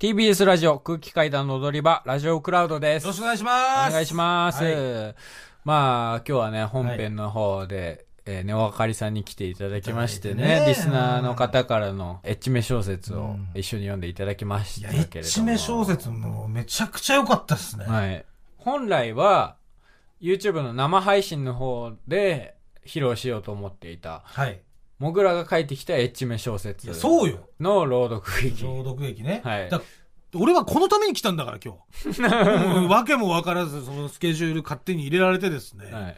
TBS ラジオ空気階段の踊り場、ラジオクラウドです。よろしくお願いします。お願いします。はいまあ、今日はね、本編の方で、えー、ねおあかりさんに来ていただきましてね、いただいてねリスナーの方からのエッチめ小説をうん一緒に読んでいただきましいや、エたけれども。ッチめ小説もめちゃくちゃ良かったですね。はい。本来は、YouTube の生配信の方で披露しようと思っていた、はい。モグラが書いてきたエッチめ小い説や、そうよ。の朗読劇。朗読劇ね。はいだ俺はこのために来たんだから、今日。もうわけもわからず、そのスケジュール勝手に入れられてですね。はい。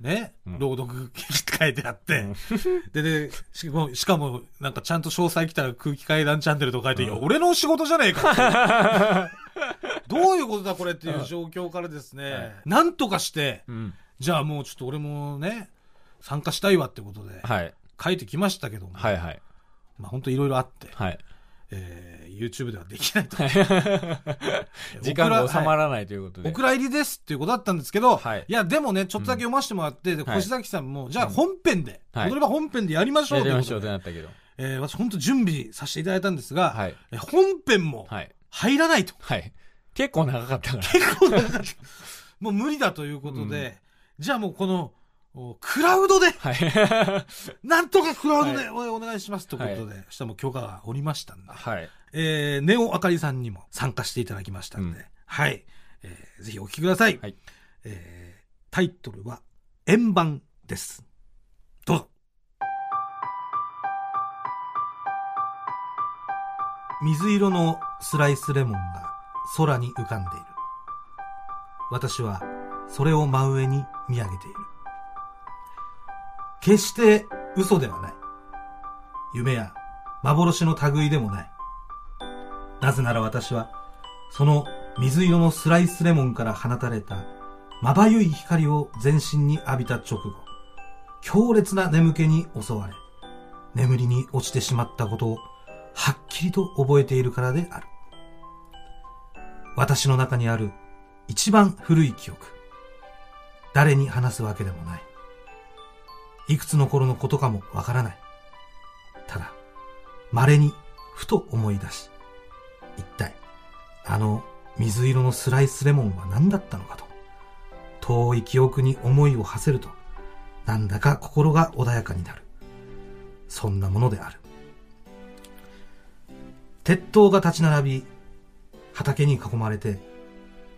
ね、うん朗読劇って書いてあって。で、で、しかも、しかもなんかちゃんと詳細来たら空気階段チャンネルと書いて、いや、俺の仕事じゃねえかって。どういうことだこれっていう状況からですね、はいなんとかして、うん。じゃあもうちょっと俺もね、参加したいわってことで、はい。書いてきましたけども、はいはい。まあ本当いろいろあって、はい。えー YouTube ではできないと。時間が収まららないということで。お蔵入りですっていうことだったんですけど、はいい、や、でもね、ちょっとだけ読ませてもらって、ではい越崎さんも、じゃあ本編で、はい踊れば本編でやりましょうやりましょうってなったけど。えー私本当準備させていただいたんですが、はい。え本編もはい。入らないと。はい。結構長かったから。結構長かったもう無理だということで、じゃあもうこの、おクラウドで、はい。なんとかクラウドでおお願いしますということで、そしたらもう許可がおりましたんで、はい。えー、ネオあかりさんにも参加していただきましたんで、うんはい、えーぜひお聞きください。はいえータイトルは、円盤です。どうぞ。水色のスライスレモンが空に浮かんでいる。私はそれを真上に見上げている。決して嘘ではない。夢や幻の類でもない。なぜなら私は、その水色のスライスレモンから放たれた、まばゆい光を全身に浴びた直後、強烈な眠気に襲われ、眠りに落ちてしまったことを、はっきりと覚えているからである。私の中にある一番古い記憶。誰に話すわけでもない。いくつの頃のことかもわからない。ただ、稀にふと思い出し、一体、あの水色のスライスレモンは何だったのかと、遠い記憶に思いを馳せると、なんだか心が穏やかになる。そんなものである。鉄塔が立ち並び、畑に囲まれて、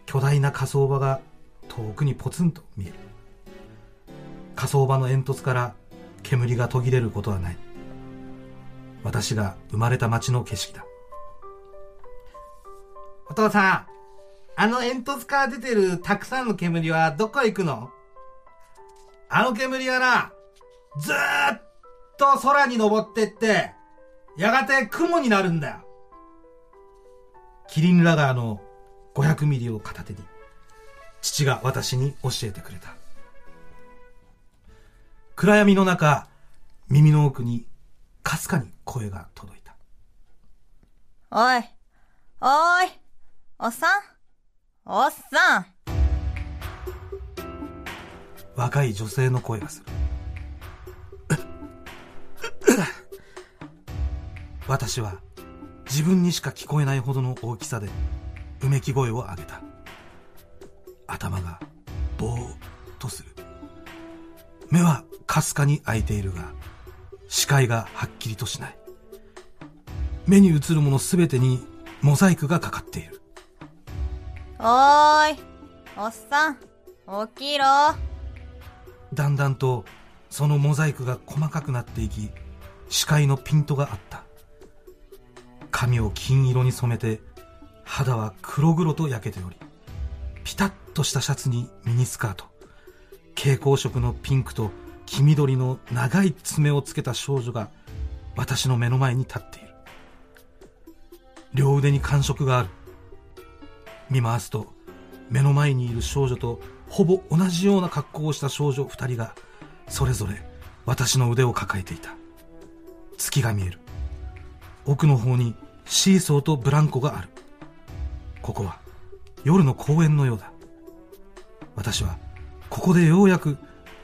巨大な火葬場が遠くにポツンと見える。火葬場の煙突から煙が途切れることはない。私が生まれた町の景色だ。お父さん、あの煙突から出てるたくさんの煙はどこへ行くの？あの煙はな、ずっと空に登ってって、やがて雲になるんだよ。キリンラガーの500ミリを片手に、父が私に教えてくれた。暗闇の中、耳の奥にかすかに声が届いた。おい、おーい、おっさん、おっさん、若い女性の声がする。私は自分にしか聞こえないほどの大きさでうめき声を上げた。頭がぼーっとする。目はかすかに開いているが、視界がはっきりとしない。目に映るものすべてにモザイクがかかっている。おーい、おっさん、起きろ。だんだんとそのモザイクが細かくなっていき視界のピントがあった髪を金色に染めて肌は黒々と焼けておりピタッとしたシャツにミニスカート蛍光色のピンクと黄緑の長い爪をつけた少女が私の目の前に立っている。両腕に感触がある。見回すと目の前にいる少女とほぼ同じような格好をした少女二人がそれぞれ私の腕を抱えていた。月が見える。奥の方にシーソーとブランコがある。ここは夜の公園のようだ。私はここでようやく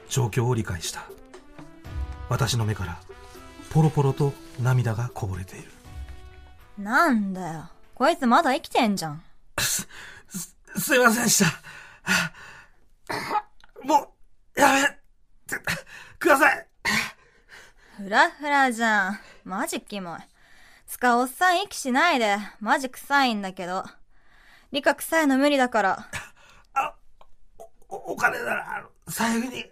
状況を理解した私の目からポロポロと涙がこぼれているなんだよ、こいつまだ生きてんじゃん。すいませんでした。もう、やめて、ください。ふらふらじゃん。マジキモい。つかおっさん息しないで。マジ臭いんだけど。理科臭いの無理だから。おお金なら、あの、財布に、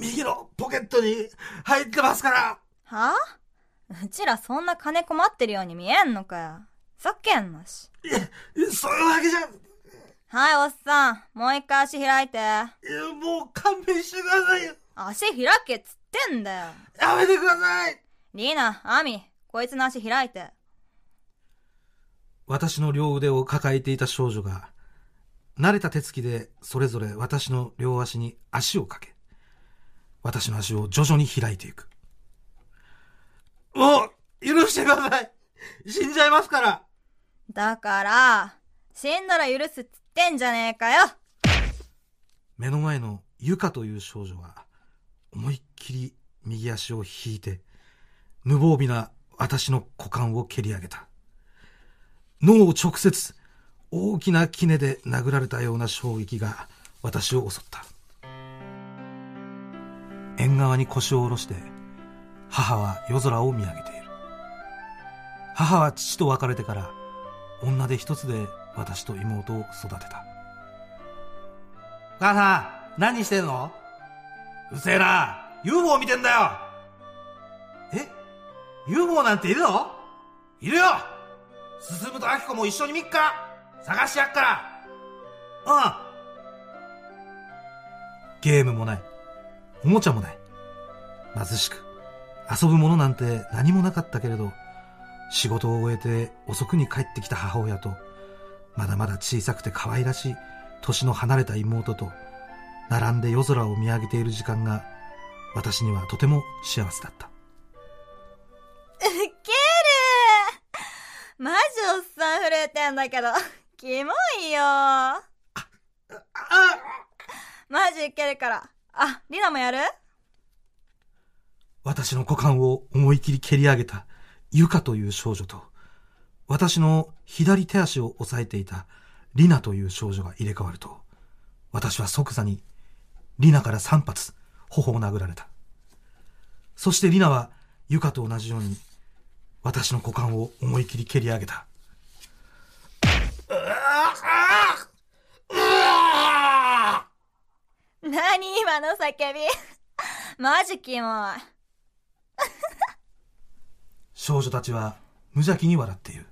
右のポケットに入ってますから。はうちらそんな金困ってるように見えんのかよ。ふざけんなし。いや、そういうわけじゃ、いはい、おっさん。もう一回足開いて。やもう勘弁してくださいよ。足開けっつってんだよ。やめてください。リーナ、アミ、こいつの足開いて。私の両腕を抱えていた少女が、慣れた手つきでそれぞれ私の両足に足をかけ、私の足を徐々に開いていく。もう、許してください。死んじゃいますから。だから、死んだら許すっつってんじゃねえかよ。目の前のユカという少女は、思いっきり右足を引いて、無防備な私の股間を蹴り上げた。脳を直接、大きな杵で殴られたような衝撃が私を襲った。縁側に腰を下ろして、母は夜空を見上げている。母は父と別れてから、女で一つで私と妹を育てた。お母さん、何してんの？うるせえな。UFO 見てんだよ。え ?UFO なんているの？いるよ進むとアキコも一緒に見っか探してやっから。うん。ゲームもない。おもちゃもない。貧しく。遊ぶものなんて何もなかったけれど、仕事を終えて遅くに帰ってきた母親と、まだまだ小さくて可愛らしい年の離れた妹と、並んで夜空を見上げている時間が、私にはとても幸せだった。ウケるマジおっさん震えてんだけど、キモいよあマジウケるから。あ、リナもやる？私の股間を思い切り蹴り上げたユカという少女と、私の左手足を押さえていたリナという少女が入れ替わると、私は即座にリナから3発頬を殴られた。そしてリナはユカと同じように私の股間を思い切り蹴り上げた。何今の叫びマジキモい。少女たちは無邪気に笑っている。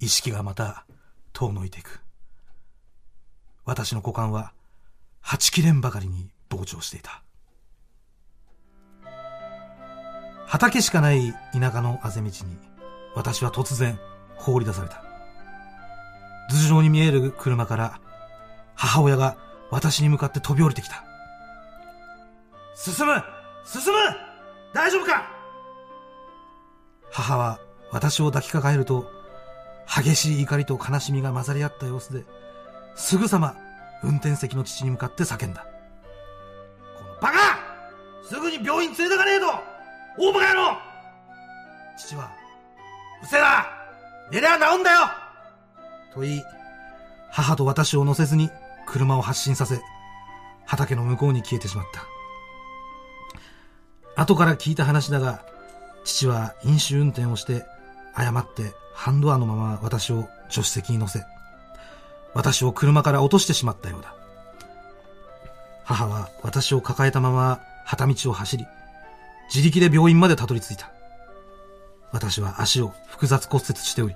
意識がまた遠のいていく。私の股間は、はちきれんばかりに膨張していた。畑しかない田舎のあぜ道に、私は突然放り出された。頭上に見える車から、母親が私に向かって飛び降りてきた。進む！進む！大丈夫か？母は私を抱きかかえると、激しい怒りと悲しみが混ざり合った様子で、すぐさま運転席の父に向かって叫んだ。このバカ！すぐに病院連れてかねえと！大バカ野郎！父は、うせえな！寝りゃ治んだよ！と言い、母と私を乗せずに車を発進させ、畑の向こうに消えてしまった。後から聞いた話だが、父は飲酒運転をして、誤ってハンドアのまま私を助手席に乗せ、私を車から落としてしまったようだ。母は私を抱えたまま旗道を走り、自力で病院までたどり着いた。私は足を複雑骨折しており、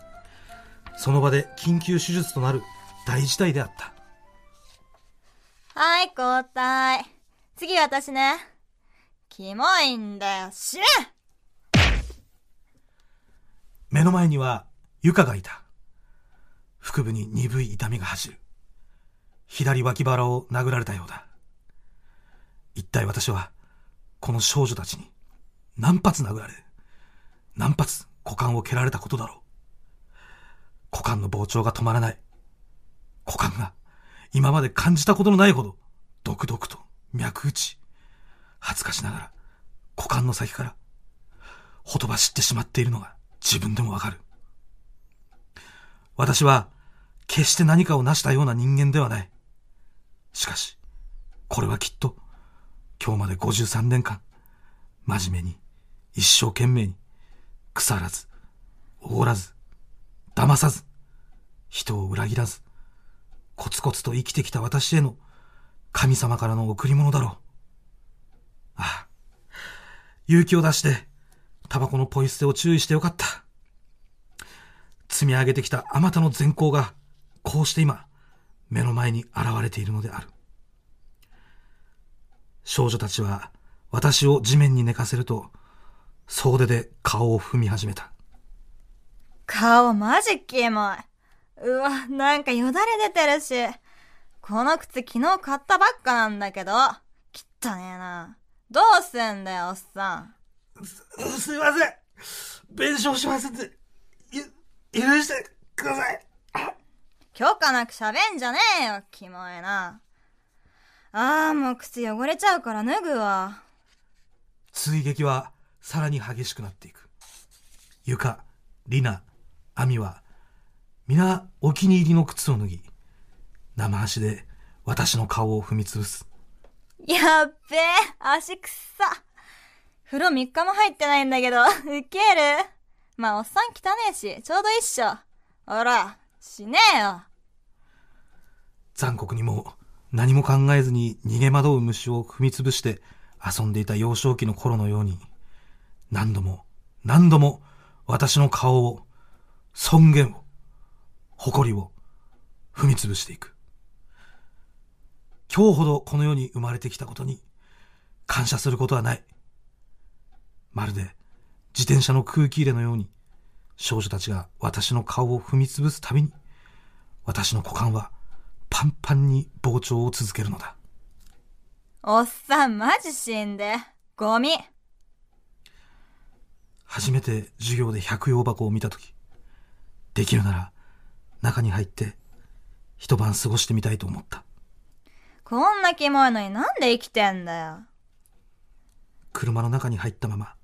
その場で緊急手術となる大事態であった。はい、交代。次私ね。キモいんだよ。死ね目の前にはユカがいた。腹部に鈍い痛みが走る。左脇腹を殴られたようだ。一体私は、この少女たちに何発殴られ、何発股間を蹴られたことだろう。股間の膨張が止まらない。股間が今まで感じたことのないほど、毒々と脈打ち、恥ずかしながら股間の先から、ほとばしってしまっているのが自分でもわかる。私は決して何かを成したような人間ではない。しかし、これはきっと今日まで53年間、真面目に、一生懸命に、腐らず、おごらず、騙さず、人を裏切らず、コツコツと生きてきた私への神様からの贈り物だろう。ああ、勇気を出して、タバコのポイ捨てを注意してよかった。積み上げてきたあまたの善行が、こうして今、目の前に現れているのである。少女たちは私を地面に寝かせると、総出で顔を踏み始めた。顔マジキモい。うわ、なんかよだれ出てるし。この靴昨日買ったばっかなんだけど。汚ねえな。どうすんだよ、おっさん。す、すいません。弁償しますんで、ゆ、許してください。許可なく喋んじゃねえよ、キモいな。ああ、もう靴汚れちゃうから脱ぐわ。追撃はさらに激しくなっていく。ゆか、りな、あみは、皆お気に入りの靴を脱ぎ、生足で私の顔を踏みつぶす。やっべえ、足くっさ。風呂3日も入ってないんだけど、ウケる。まあ、おっさん汚ねえし、ちょうどいいっしょ。ほら、しねえよ。残酷にも、何も考えずに逃げ惑う虫を踏みつぶして遊んでいた幼少期の頃のように、何度も何度も私の顔を、尊厳を、誇りを踏みつぶしていく。今日ほどこの世に生まれてきたことに感謝することはない。まるで自転車の空気入れのように少女たちが私の顔を踏みつぶすたびに私の股間はパンパンに膨張を続けるのだ。おっさん、マジ死んで。ゴミ。初めて授業で百葉箱を見たとき、できるなら中に入って一晩過ごしてみたいと思った。こんなキモいのになんで生きてんだよ。車の中に入ったまま、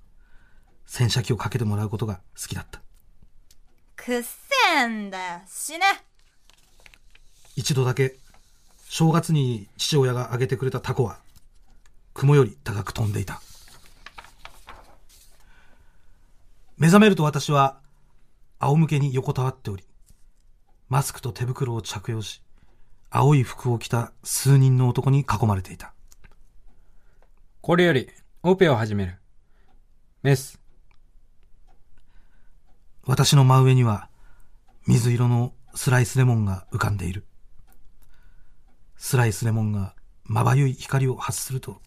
洗車機をかけてもらうことが好きだった。くっせえんだよ。死ね。一度だけ正月に父親があげてくれたタコは雲より高く飛んでいた目覚めると私は仰向けに横たわっておりマスクと手袋を着用し青い服を着た数人の男に囲まれていた。これよりオペを始める。メス。私の真上には水色のスライスレモンが浮かんでいる。スライスレモンがまばゆい光を発すると、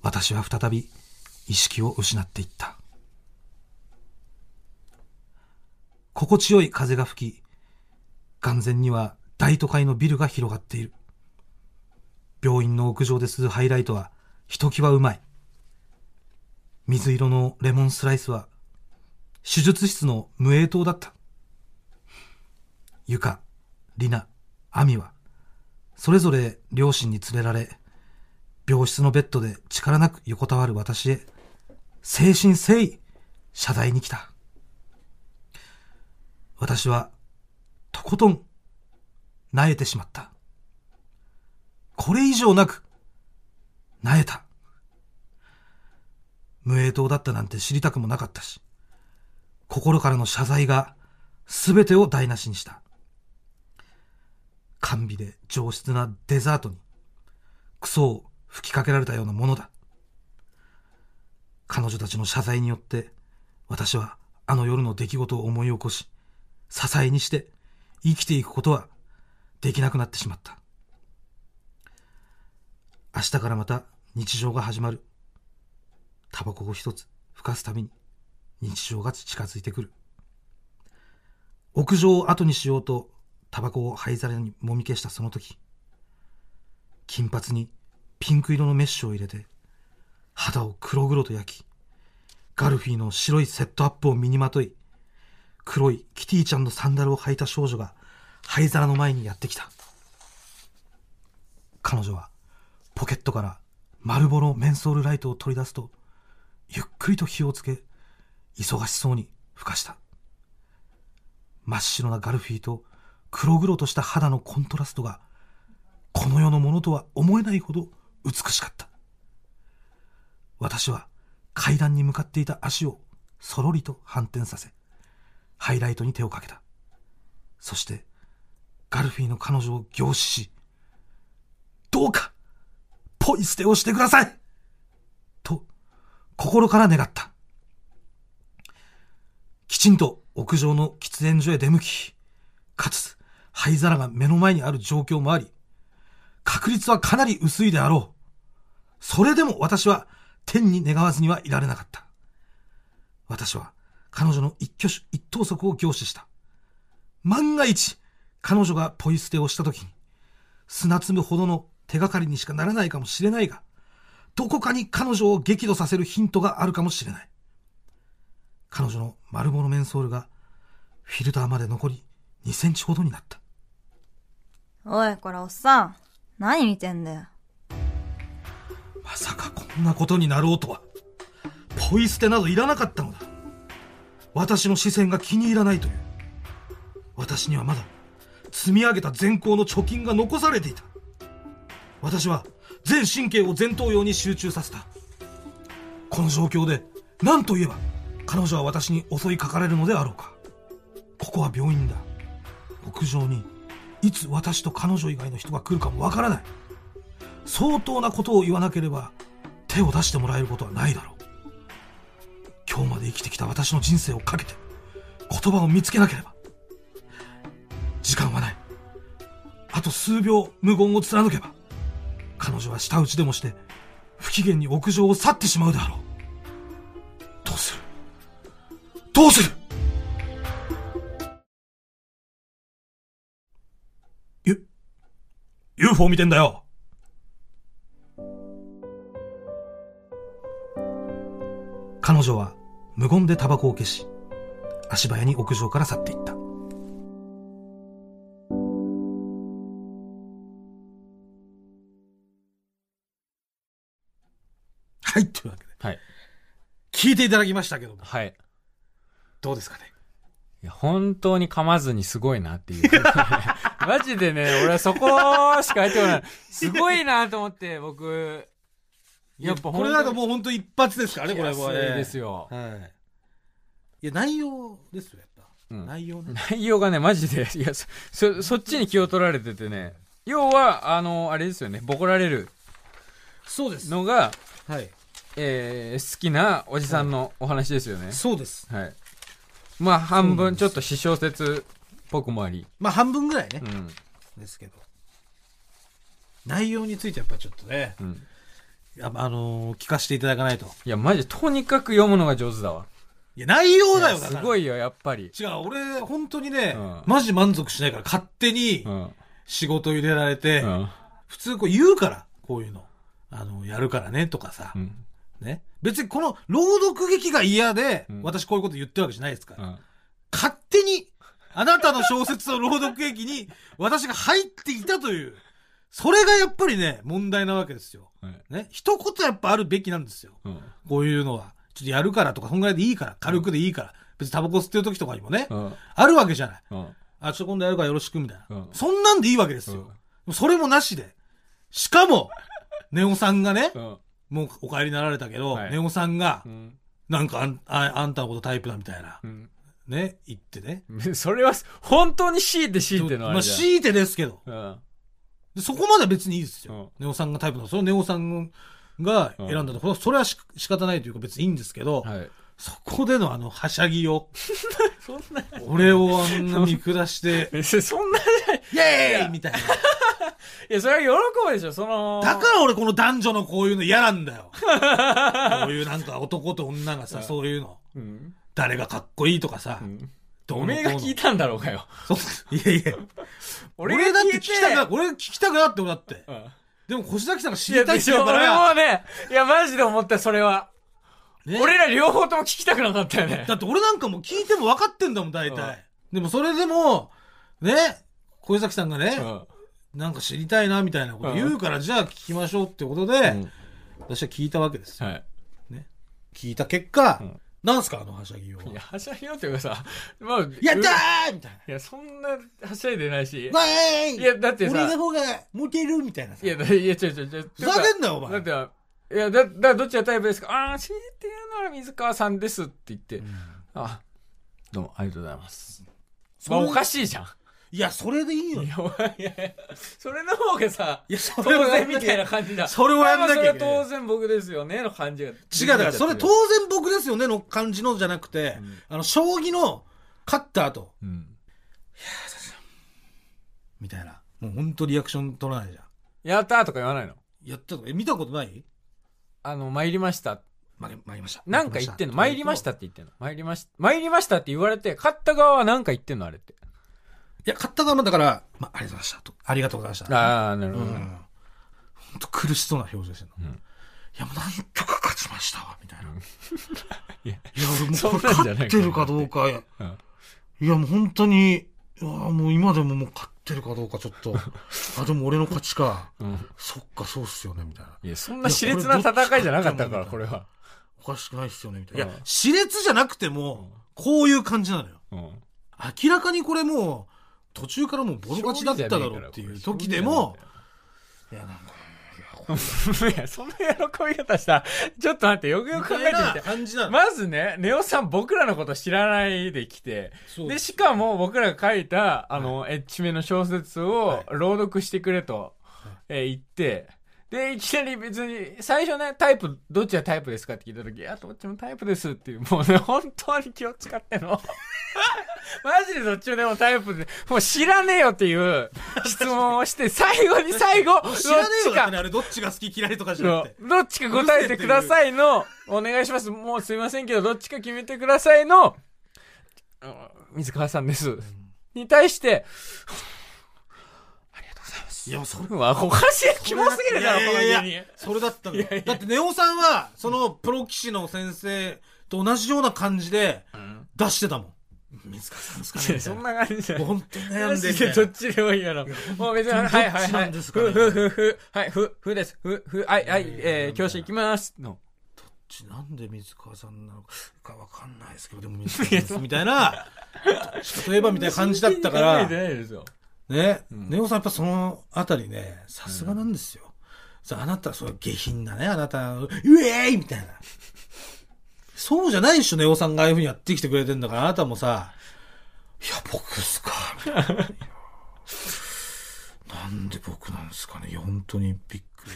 私は再び意識を失っていった。心地よい風が吹き、眼前には大都会のビルが広がっている。病院の屋上で吸うハイライトはひときわうまい。水色のレモンスライスは手術室の無影灯だった。ゆか、りな、あみはそれぞれ両親に連れられ、病室のベッドで力なく横たわる私へ、誠心誠意、謝罪に来た。私は、とことん、萎えてしまった。これ以上なく、萎えた。無影灯だったなんて知りたくもなかったし、心からの謝罪が全てを台無しにした。甘美で上質なデザートに、クソを吹きかけられたようなものだ。彼女たちの謝罪によって、私はあの夜の出来事を思い起こし、支えにして生きていくことはできなくなってしまった。明日からまた日常が始まる。タバコを一つ吹かすたびに日常が近づいてくる。屋上を後にしようとタバコを灰皿にもみ消したその時、金髪にピンク色のメッシュを入れて、肌を黒々と焼き、ガルフィーの白いセットアップを身にまとい、黒いキティちゃんのサンダルを履いた少女が灰皿の前にやってきた。彼女はポケットから丸ボロメンソールライトを取り出すと、ゆっくりと火をつけ、忙しそうにふかした。真っ白なガルフィーと黒々とした肌のコントラストが、この世のものとは思えないほど美しかった。私は階段に向かっていた足をそろりと反転させ、ハイライトに手をかけた。そして、ガルフィーの彼女を凝視し、どうか、ポイ捨てをしてくださいと、心から願った。きちんと屋上の喫煙所へ出向き、かつ、灰皿が目の前にある状況もあり、確率はかなり薄いであろう。それでも私は天に願わずにはいられなかった。私は彼女の一挙手一投足を凝視した。万が一、彼女がポイ捨てをした時に、砂粒ほどの手がかりにしかならないかもしれないが、どこかに彼女を激怒させるヒントがあるかもしれない。彼女の丸物メンソールがフィルターまで残り2センチほどになった。おい、これおっさん。何見てんだよ。まさかこんなことになろうとは。ポイ捨てなどいらなかったのだ。私の視線が気に入らないという。私にはまだ積み上げた全校の貯金が残されていた。私は全神経を前頭葉に集中させた。この状況で何と言えば彼女は私に襲いかかれるのであろうか。ここは病院だ。屋上にいつ私と彼女以外の人が来るかもわからない。相当なことを言わなければ手を出してもらえることはないだろう。きてきた私の人生をかけて言葉を見つけなければ。時間はない。あと数秒無言を貫けば、彼女は舌打ちでもして不機嫌に屋上を去ってしまうであろう。どうする？どうする？ゆ、UFO 見てんだよ彼女は無言でタバコを消し、足早に屋上から去っていった。はい、というわけで。はい。聞いていただきましたけども、はい。どうですかね？いや、本当に噛まずにすごいなっていう。マジでね、俺はそこしか入ってこない。すごいなと思って、僕。やっぱこれなんかもう本当一発ですからね、これも、もうですよ。はい。いや、内容ですよ、やっぱ。うん内容ね。内容がね、マジで、いや、そ、そそっちに気を取られててね。要は、あの、あれですよね、ボコられるそうです。のが、はい。えー、好きなおじさんのお話ですよね。そうです。はい。まあ、半分ちょっと詩小説っぽくもあり。まあ、半分ぐらいねう。ん。ですけど。内容についてやっぱちょっとね、うん。やあのー聞かせていただかないと。いや、マジ、とにかく読むのが上手だわ。いや、内容だよ、だから。すごいよ、やっぱり。違う、俺、本当にね、うんマジ満足しないから、勝手にうん。仕事入れられて、うん。普通こう言うから、こういうの。あの、やるからね、とかさ。うん。ね。別にこの朗読劇が嫌で、うん私こういうこと言ってるわけじゃないですから。うん。勝手に、あなたの小説の朗読劇に、私が入っていたという、それがやっぱりね、問題なわけですよ。はいね。一言やっぱあるべきなんですよ。うん。こういうのは。ちょっとやるからとか、そんぐらいでいいから、軽くでいいから。別にタバコ吸ってる時とかにもね、うん。あるわけじゃない。うん。あ、ちょっと今度やるからよろしく、みたいな。うんそんなんでいいわけですよ。それもなしで。しかも、ネオさんがね、うん。もうお帰りになられたけど、はいネオさんがう、ん。なんかあんああんたのことタイプだみたいなう、ん。ね、言ってね。それは、本当に強いて強いてのあまあ、れじゃん。強いてですけど。うん。でそこまでは別にいいですよ。うんネオさんがタイプの、そのネオさんが選んだところ、それはし仕方ないというか別にいいんですけど、はい。そこでのあの、はしゃぎを、そんな、俺をあんな見下して、別にそんな、いイエーイみたいな。や、それは喜ぶでしょ、その。だから俺この男女のこういうの嫌なんだよ。こういうなんか男と女がさ、そういうの。うん。誰がかっこいいとかさ。うん。どめが聞いたんだろうかよ。そういやいや。俺俺だって聞きたくな、俺聞きたくなって俺だって。うん。でも越崎さんが知りたいって言うから、もね、いや、マジで思った、それは。ね？俺ら両方とも聞きたくなかったよねだ。って俺なんかもう聞いても分かってんだもん、大うん体。でもそれでも、ね、小崎さんがね、うん。なんか知りたいなみたいなこと言うから、じゃあ聞きましょうってことで、うん私は聞いたわけですよ。はい。聞いた結果、うんなんすかあのはしゃぎよういや、はしゃぎよっていうかさ、まあ、やったうーみたいいや、そんなはしゃいでないし。な。わーいいや、だってさ、俺の方がモテるみたいなさ。いや、だいや、違う違う違う。ふざけんなよ、お前。だって、いや、だ、だ、どっちがタイプですか？ああ、強いて言うなら水川さんですって言って、あ、どうも、ありがとうございます。まあ、おかしいじゃん。いや、それでいいよ。いいや、いやいや、それの方がさ、や、そ当然みたいな感じだ。それをやんなきゃいけ当然僕ですよね、の感じが。違う、だから、それ当然僕ですよねの感じのじゃなくて、あの、将棋の勝った後、うん。みたいな。もう本当リアクション取らないじゃん。やったーとか言わないの？やったとか、え、見たことない？あの、参りました。参りました。なんか言ってんの？参参りましたって言ってんの？参りました。参りましたって言われて、勝った側はなんか言ってんの？あれって。いや、勝った側もだから、まあ、ありがとうございましたと。ありがとうございました。ああ、なるほど。うん。本当苦しそうな表情してるの。うんいや、もうなんとか勝ちましたわ、みたいな。いやいや、俺もそうんこれ なんじゃない勝ってるかどうか、いや、うんいやもう本当に、いやもう今でももう勝ってるかどうかちょっと、あ、でも俺の勝ちか。うん。そっか、そうっすよね、みたいな。いや、そんな熾烈な戦いじゃなかったから、これは。おかしくないっすよね、みたいな。いうんや、熾烈じゃなくても、こういう感じなのよ。うん。明らかにこれもう、途中からもうボロ勝ちだっただろうっていう時でも、いや、なんか、いや、そんな喜び方したら、ちょっと待って、よくよく考えてみて。感じなの。まずね、ネオさん僕らのこと知らないで来て、で、しかも僕らが書いた、あの、エッチめの小説をはい。朗読してくれと、えー言って、で、いきなり別に、最初ね、タイプ、どっちがタイプですかって聞いたとき、いや、どっちもタイプですっていう、もうね、本当に気を使ってんの。マジでどっちもでもタイプで、もう知らねえよっていう質問をして、最後に最後、知らねえよってね、あれどっちが好き嫌いとかじゃなくて。どっちか答えてくださいの、お願いします。もうすいませんけど、どっちか決めてくださいの、うん水川さんです。に対して、いや、それうわ、おかしい、キモすぎるだろ、このいやいやい芸人。それだったのだってネオさんは、そのプロ棋士の先生と同じような感じで出してたもん。水川さんですかねそんな感じじゃない。本当に悩んマでジでどっちでもいいやろ。もう別に、はいはいどっちはないんですかねふ、ふ、ふ、ふ、はい、ふ、ふです。ふ、ふ、はい、はい、えー、教師行きます。の。なんで水川さんなのかわかんないですけど、でも水川さんみたいな、どっちかといえばみたいな感じだったからね、んネオさんやっぱそのあたりね、さすがなんですよ。さあなた、そう下品だね、あなた、うえーいみたいな。そうじゃないでしょ、ネオさんがああいう風にやってきてくれてんだから、あなたもさ、いや、僕っすか、みたいな。なんで僕なんですかね、本当にびっくり。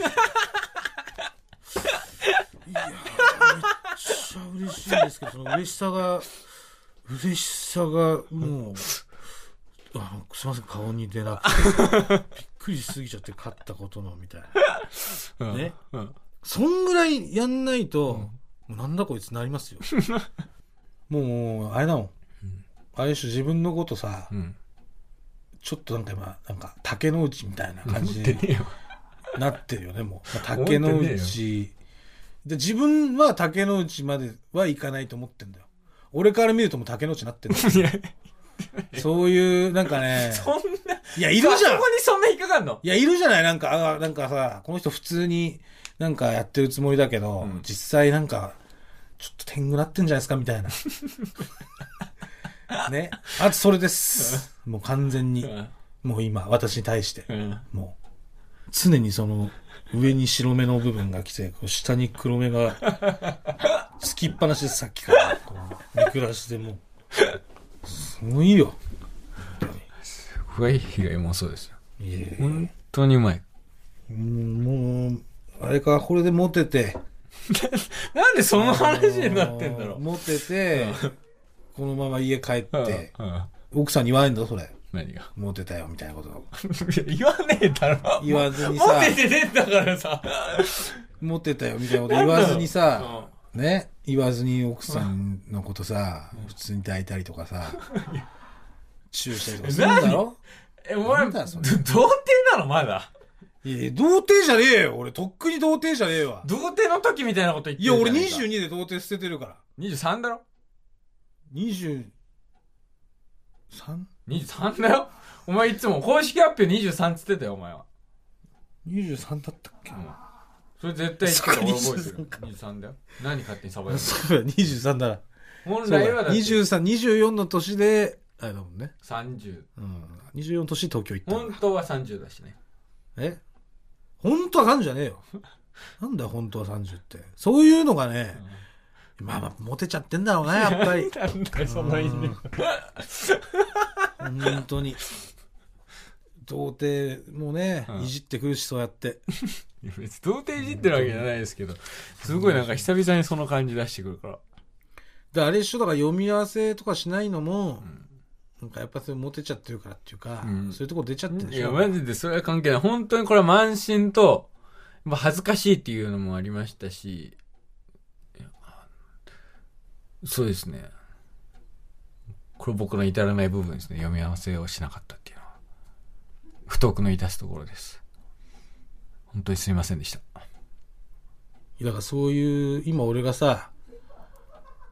いやー、めっちゃ嬉しいんですけど、その嬉しさが、嬉しさが、もう、あの、すいません、顔に出なくて、びっくりしすぎちゃって勝ったことの、みたいな。うんね。うん。そんぐらいやんないと、もうなんだこいつなりますよ。もう、あれだもん。あれでしょ、自分のことさ、うん。ちょっとなんか今、なんか竹の内みたいな感じに。なってるよね、もう。まあ竹の内。で、自分は竹の内まではいかないと思ってんだよ。俺から見るともう竹の内になってんだよ。そういう、なんかね、そんな、いや、いるじゃんそこにそんな引っかかんの？いや、いるじゃない？なんか、あなんかさ、この人普通になんかやってるつもりだけど、うん実際なんか、ちょっと天狗なってんじゃないですかみたいな。ね。あとそれです。もう完全に。もう今、私に対して。うん。もう、常にその、上に白目の部分が来て、こう下に黒目が、つきっぱなしです、さっきから。見下してもう。すごいよ。すごい被害もそうですよ。いえ本当にうまい。うんもう、あれか、これでモテて。なんでその話になってんだろう。モテて、このまま家帰っうんて、うん奥さんに言わないんだ、それ。何が？モテたよ、みたいなこと。言わねえだろ。言わずにモさ、テてねえんだからさ。モテたよ、みたいなこと言わずにさ、ね、言わずに奥さんのことさ、普通に抱いたりとかさ、チューしたりとかするんだろ？え、お前、なんだそれど童貞なの？まだ。いや童貞じゃねえよ。俺、とっくに童貞じゃねえわ。童貞の時みたいなこと言っていや、俺るじゃないか22で童貞捨ててるから。23だろ？23? 23だよお前いつも公式発表23っつってたよ、お前は。23だったっけ？うんそれ絶対言ってた俺覚えてるそうか。23だよ。何勝手にサバやるそうだ、23だな。本そうだ来はだって23、24の年で、あれだもんね。30。うん。24の年東京行ったんだ。本当は30だしね。え？本当は30じゃねえよ。なんだよ、本当は30って。そういうのがね、まあまあ、モテちゃってんだろうな、やっぱり。なんだその意味。本当に。童貞もね、うんいじってくるし、そうやって。いや別に童貞いじってるわけじゃないですけど、すごいなんか久々にその感じ出してくるから。で、あれ一緒だから読み合わせとかしないのも、なんかやっぱそれモテちゃってるからっていうか、うんそういうとこ出ちゃってるでしょ。いや、マジでそれは関係ない。本当にこれは慢心と、まあ恥ずかしいっていうのもありましたし、いやそうですね。これ僕の至らない部分ですね。読み合わせをしなかったっていう。不徳の致すところです。本当にすいませんでした。だからそういう、今俺がさ、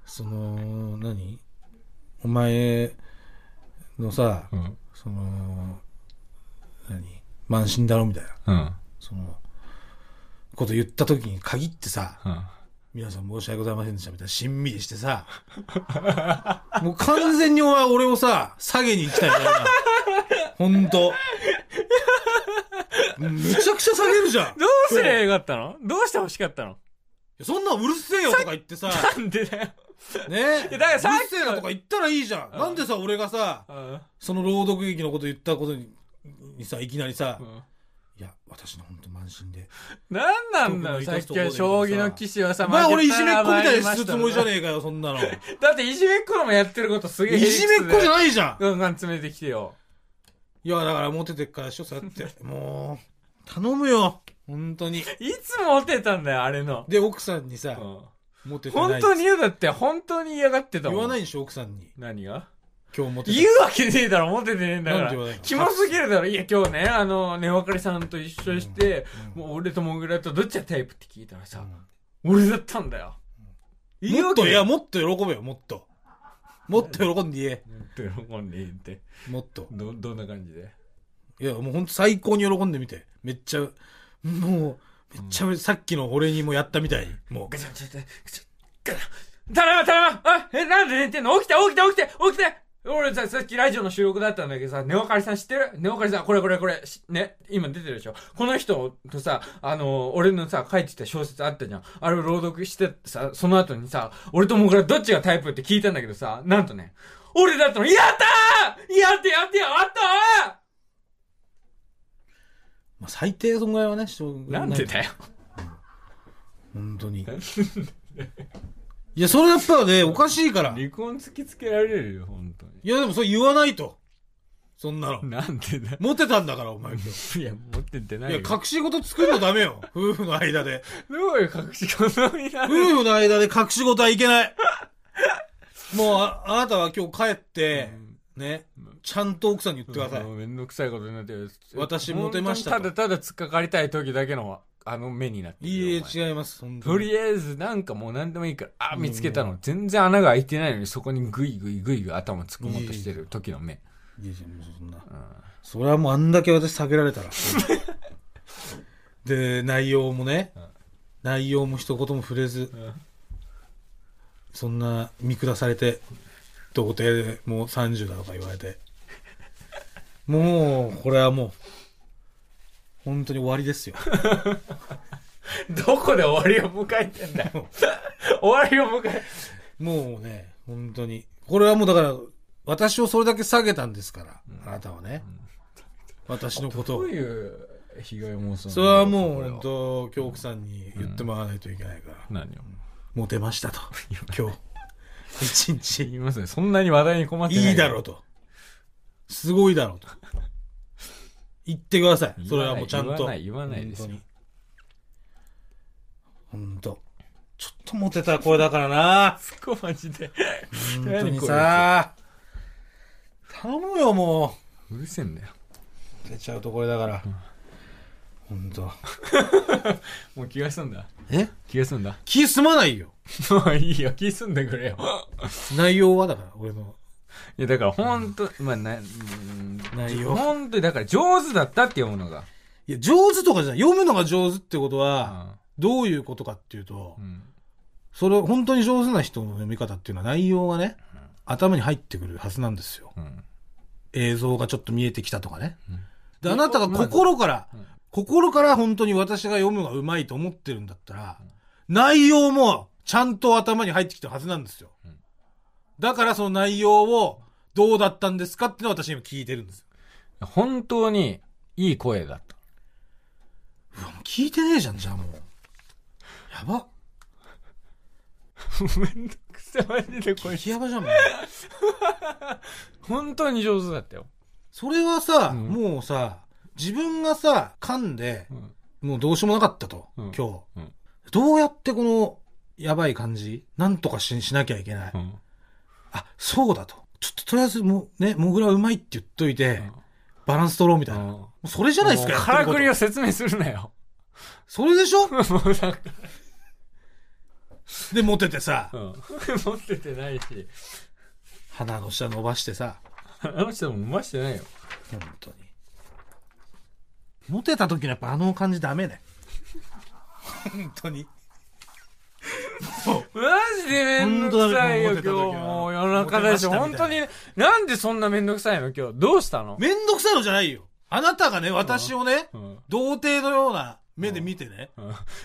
その、何お前のさ、うん。その、何慢心だろみたいな、うん。その、こと言った時に限ってさ、うん。皆さん申し訳ございませんでしたみたいな、しんみりしてさ、もう完全に俺俺をさ、下げに行きたいからな。ほんと。めちゃくちゃ下げるじゃん。どうすりゃよかったの？どうして欲しかったの？そんなんうるせえよとか言ってさ、なんでだよ。ねいやだからさっきうるせえなとか言ったらいいじゃん。うんなんでさ、俺がさ、うん。その朗読劇のこと言ったことに、にさ、いきなりさ、うんいや、私の本当満身で。なんなんだよ、僕さっき将棋の棋士はさ、お前俺いじめっ子みたいにするつもりじゃねえかよ、そんなの。いだっていじめっ子のもやってることすげえじめっ子じゃいないじゃん。ガンガン詰めてきてよ。いや、だからモテてっからでしょ、そうやって。もう、頼むよ。本当に。いつもモテたんだよ、あれの。で、奥さんにさ、うんモテてない。本当に嫌だって、本当に嫌がってたもん。言わないんでしょ、奥さんに。何が？今日モテた言うわけねえだろ、モテてねえんだからなんで言わないの？キモすぎるだろ。いや、今日ね、あの、ねわかりさんと一緒にして、うんもう俺とモグラとどっちがタイプって聞いたらさ、俺だったんだよ。いいもっと、わけいや、もっと喜べよ、もっと。もっと喜んで言え。もっと喜んでいいって。もっと。ど、どんな感じで？いや、もうほんと最高に喜んでみて。めっちゃ、もう、めっちゃ、さっきの俺にもやったみたいに。もうガ。チャガチャガチャガチャガチャただいまただいまあえ、なんで寝てんの？起きて起きて起きて起きて俺さ、さっきラジオの収録だったんだけどさ、ネオカリさん知ってる？ネオカリさん、これこれこれ、しね、今出てるでしょ？この人とさ、あの俺のさ、書いてた小説あったじゃん。あれを朗読してさ、その後にさ、俺とモグラどっちがタイプって聞いたんだけどさ、なんとね、俺だったの、やったーやってやってやったまあ、最低そんぐらいはね、しょうーなんでだよ。本当に。いや、それやっぱね、おかしいから。い離婚突きつけられるよ、本当に。や、でもそれ言わないと。そんなの。なんでだよ。モテたんだから、お前今日。いや、持ってってないいや、よ。隠し事作るのダメよ。夫婦の間で。どういう隠し事になる？夫婦の間で隠し事はいけない。もう、ああなたは今日帰って、ね、ちゃんと奥さんに言ってください。もうめんどくさいことになってる。私モテましたと本当にただただ突っかかりたい時だけの、あの目になってるよいいえ、違います。とりあえず、なんかもう何でもいいから、あ、見つけたの。全然穴が開いてないのに、そこにグイグイグイグイ頭突っ込もうとしてる時の目。いやいや、もうそんな。うんそれはもうあんだけ私下げられたら。で、内容もね、内容も一言も触れず、そんな見下されて、童貞でもう30だとか言われて。もう、これはもう、本当に終わりですよ。どこで終わりを迎えてんだよ。終わりを迎え、もうね、本当に。これはもうだから、私をそれだけ下げたんですから、あなたはね。私のことをどう。いう被害妄想それはもう本当、今日奥さんに言ってもらわないといけないから。何を？モテましたと。今日。一日。言いますね。そんなに話題に困ってない。いいだろうと。すごいだろうと。言ってください。それはもうちゃんと。言わない言わないですよ本当。ちょっとモテた声だからな。そこマジで。本当にさ。頼むよ、もうるせえんだよ。う。出ちゃうとこれだから。本当。もう気が済んだ。え？気が済んだ。気済まないよ。もういいよ、気済んでくれよ。内容はだから、俺の。いや、だからほんと、まあ、な、うん内容ほんとに、だから上手だったって読むのが。いや、上手とかじゃない。読むのが上手ってことは、あどういうことかっていうとう、ん。それ、本当に上手な人の読み方っていうのは内容がね、頭に入ってくるはずなんですよ。うん。映像がちょっと見えてきたとかね。うんで、あなたが心から、うん心から本当に私が読むのがうまいと思ってるんだったら、内容もちゃんと頭に入ってきてるはずなんですよ。うんだからその内容をどうだったんですかっていうのを私今聞いてるんですよ。本当にいい声だった。うわ、もう聞いてねえじゃん、じゃあもう。やば。めんどくさい、マジでこれ。激ヤバじゃん、もう。本当に上手だったよ。それはさ、うんもうさ、自分がさ、噛んで、うん。もうどうしようもなかったと、うん今日、うんどうやってこの、やばい感じなんとかししなきゃいけない。うん。あ、そうだと。ちょっととりあえずもうね、モグラうまいって言っといて、バランス取ろうみたいな。うんもうそれじゃないですか、やからくりを説明するなよ。それでしょ？で、モテてさ、うん。持っててないし。鼻の下伸ばしてさ、あの人も伸ばしてないよ。本当に。モテた時のやっぱあの感じダメね。本当に。マジでめんどくさいよ、今日。もう夜中だし、本当に、なんでそんなめんどくさいの今日。どうしたの？めんどくさいのじゃないよ。あなたがね、私をね、うん。童貞のような目で見てね。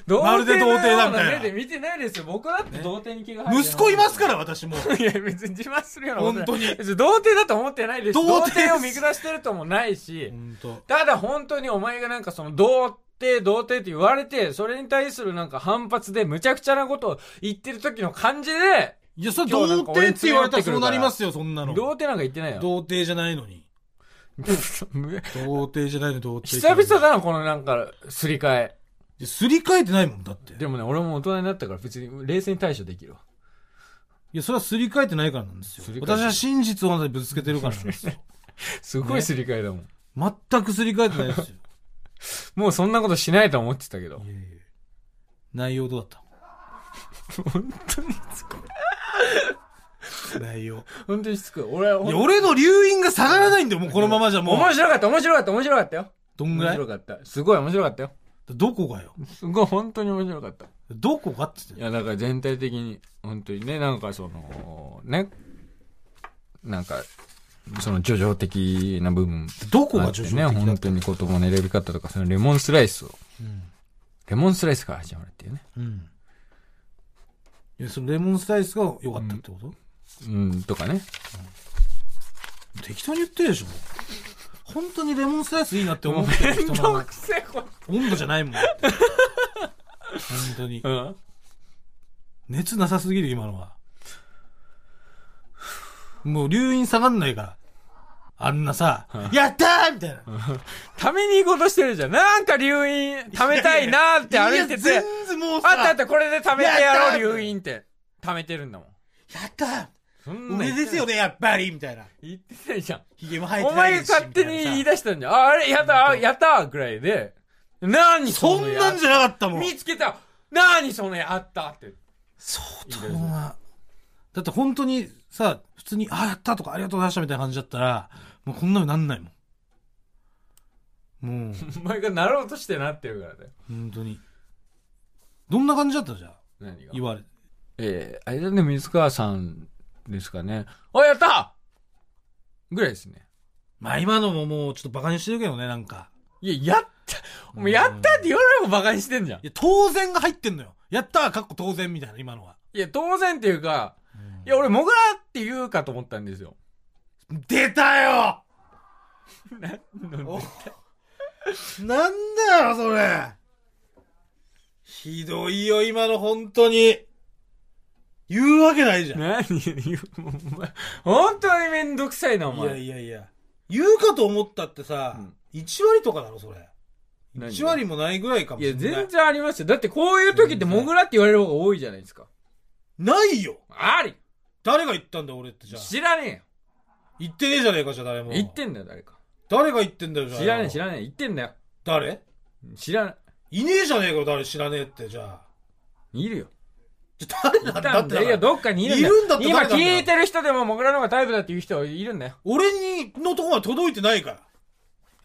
童まるで童貞だみたいな目で見てないですよ。僕だって童貞に気が入って息子いますから、私も。いや、別に自慢するような本当に別に童貞だと思ってないですし。童童貞貞を見下してるともないし。本当。ただ本当にお前がなんかその童貞、童貞って言われて、それに対するなんか反発でむちゃくちゃなことを言ってる時の感じで、いや、それ今童貞って言われたらそうなりますよ、そんなの。童貞なんか言ってないよ。童貞じゃないのに。童貞じゃないの、童貞。久々だな、このなんか、すり替え。で。すり替えてないもん、だって。でもね、俺も大人になったから別に冷静に対処できるわ。いや、それはすり替えてないからなんですよ私は真実をあなたにぶつけてるからなんですよ。すごいすり替えだもん。全くすり替えてないですよ。もうそんなことしないと思ってたけどい。やいや内容どうだった？本当にすごい。内容。本当にしつこい。俺いや、俺の留飲が下がらないんだよ、もうこのままじゃもう。面白かった、面白かった、面白かったよ。面どんぐらい？白かった。すごい面白かったよ。どこがよ？すごい、本当に面白かった。どこがって言っていや、だから全体的に、本当にね、なんかその、ね、なんか、その叙情的な部分どこが叙情的だ本当に言葉の選び方とか、そのレモンスライスを、うん。レモンスライスから始まるっていうね。うん。いや、そのレモンスライスが良かったってこと、うん、とかね。適当に言ってるでしょ。本当にレモンスライスいいなって思ってる人のせえ、こ温度じゃないもん。本当に。うん。熱なさすぎる、今のは。もう留飲下がんないから。あんなさ、やったーみたいな。ために行こうとしてるじゃん。なんか留飲、貯めたいなーって歩いてて。や全然もうさ、あったあった、これで貯めてやろう、留飲って。貯めてるんだもん。やったーそんな俺ですよね、やっぱりみたいな。言ってないじゃん。ヒゲも生えてお前が勝手に言い出したんじゃん。あ、あれ、やった、あやったぐらいで。何そのんなんじゃなかったもん。見つけた何そのやったって。相当な。だって本当にさ、普通に、あ、やったとかありがとうございましたみたいな感じだったら、もうこんなのなんないもん。もう、お前がなろうとしてなってるからだよ。本当に。どんな感じだったじゃあ、何が？言われ。えー、あれだね、水川さんですかね。あ、やったぐらいですね。まあ今のももうちょっとバカにしてるけどね、なんか。いや、やったもうやったって言わないもバカにしてんじゃん。いや、当然が入ってんのよ。やったー、かっこ当然みたいな、今のは。いや、当然っていうか、いや、俺、モグラって言うかと思ったんですよ。出たよなおなんだよ、それ。ひどいよ、今の、本当に。言うわけないじゃん。何？言う、お前、本当にめんどくさいな、おいや前。いやいや。言うかと思ったってさ、うん1割とかだろ、それ。何1割もないぐらいかもいや、しれない。全然ありますよ。だってこういう時ってモグラって言われる方が多いじゃないですか。ないよあり誰が言ったんだよ、俺ってじゃあ。知らね言ってねえじゃねえか、じゃあ誰も。えよ。言ってんだよ、誰か。誰が言ってんだよ、じゃあ。知らねえ、知ねらねえ。言ってんだよ。誰？知らない。いねえじゃねえかよ、誰知らねえって、じゃあ。いるよ。じゃあ誰なんだってだからどっかにいるんだよ。いるんだって今聞いてる人でもモグラの方がタイプだっていう人いるんだよ。俺にのとこまで届いてないから。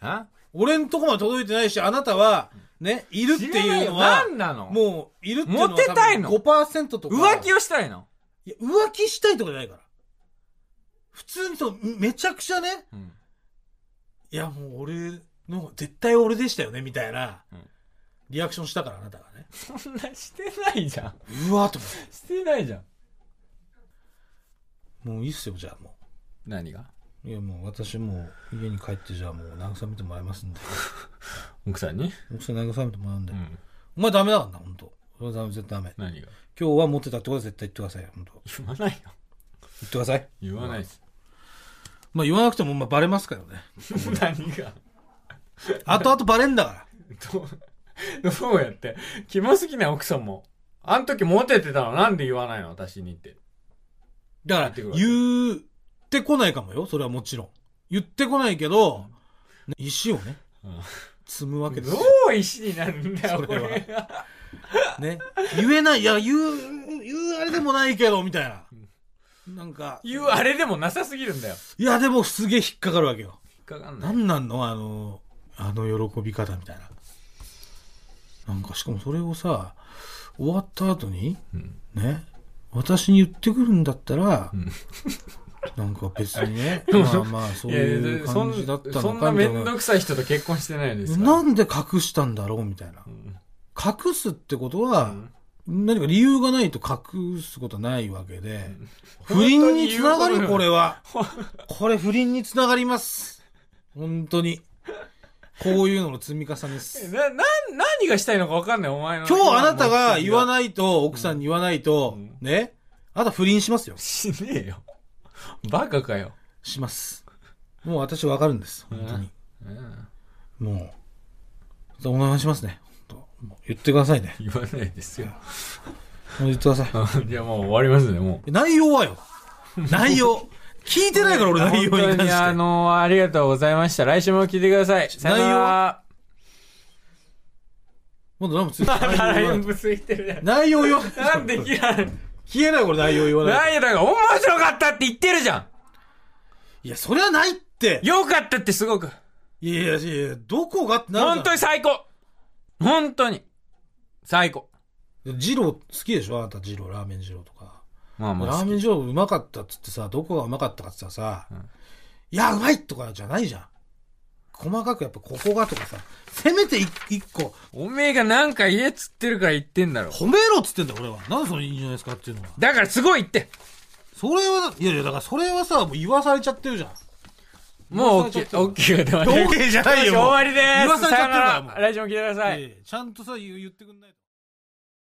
あ？俺んとこまで届いてないし、あなたは、ね、いるっていうのは、何なの？もう、いるっていうのはの？多分5%とか。浮気をしたいの？いや、浮気したいとかじゃないから。普通にそう、めちゃくちゃね、うん。いや、もう俺の、絶対俺でしたよね、みたいなうん、リアクションしたから、あなたがね。そんなしてないじゃん。うわーと思って。してないじゃん。もういいっすよ、じゃあも何が？う。いや、もう私もう家に帰って、じゃあもう慰めてもらいますんで。奥さんに？奥さん慰めてもらうんで。うん。お前ダメだからな、ほんと。それは絶対ダメ。何が？今日は持ってたってことは絶対言ってくださいよ、ほんと。言わないよ。言ってください。言わないです。まあ言わなくても、まあバレますからね。何が？後々バレんだから。どう、どうやって？キモすぎない奥さんも。あん時モテてたの？なんで言わないの？私にって。だから、言ってこないかもよ、それはもちろん。言ってこないけど、ね石をね、うん積むわけですどよ。う石になるんだよ、こそれはれが。ね。言えない、いや、言う、言うあれでもないけど、みたいな。なんか、言うあれでもなさすぎるんだよ。いや、でもすげえ引っかかるわけよ。引っかかんなない。んなんの？あの、あの喜び方みたいな。なんか、しかもそれをさ、終わった後に、うんね、私に言ってくるんだったら、んなんか別にね、まあまあ、そういう感じだったそんなのかみたいな。めんどくさい人と結婚してないですか？ら。なんで隠したんだろう？みたいなう。ん隠すってことは、何か理由がないと隠すことはないわけで、不倫につながる？これは。これ不倫につながります。本当に。こういうのの積み重ねです。な、な、何がしたいのか分かんない、お前の。今日あなたが言わい。ないと、奥さんに言わないと、うんね、あなた不倫しますよ。しねえよ。バカかよ。します。もう私わかるんです。本当に。うんもう、お願いしますね。言ってくださいね。言わないですよ。もう言ってください。じゃあもう終わりますね、もう。内容はよ。内容。聞いてないから俺内容に関して。本当にあの、ありがとうございました。来週も聞いてください。さよなら。まだ何もついてまだ ない。内容4部ついてるじゃん。内容よ。なんで嫌い消えないこれ内容言わない。何やだから面白かったって言ってるじゃいや、それはないってん。よかったってすごく。いやいやいや、どこがってなるじゃん本当に最高。本当に。最高。二郎好きでしょ？あなたジロー、ラーメン二郎とか。まあまあ。ラーメンジローうまかったっつってさ、どこがうまかったかっつったらさ、んいや、うまいとかじゃないじゃん。細かくやっぱここがとかさ、せめて一一個、おめえがなんか言えっつってるから言ってんだろ。褒めろっつってんだよ、俺は。なんでそれいいんじゃないですかっていうのは。だからすごい言って。それは、いやいや、だからそれはさ、もう言わされちゃってるじゃん。もう OK、OK が出ました。OK じゃないよ終わりです。言わされちゃってるからもう来週も聞いてください。ええちゃんとさ、言言ってくんないと。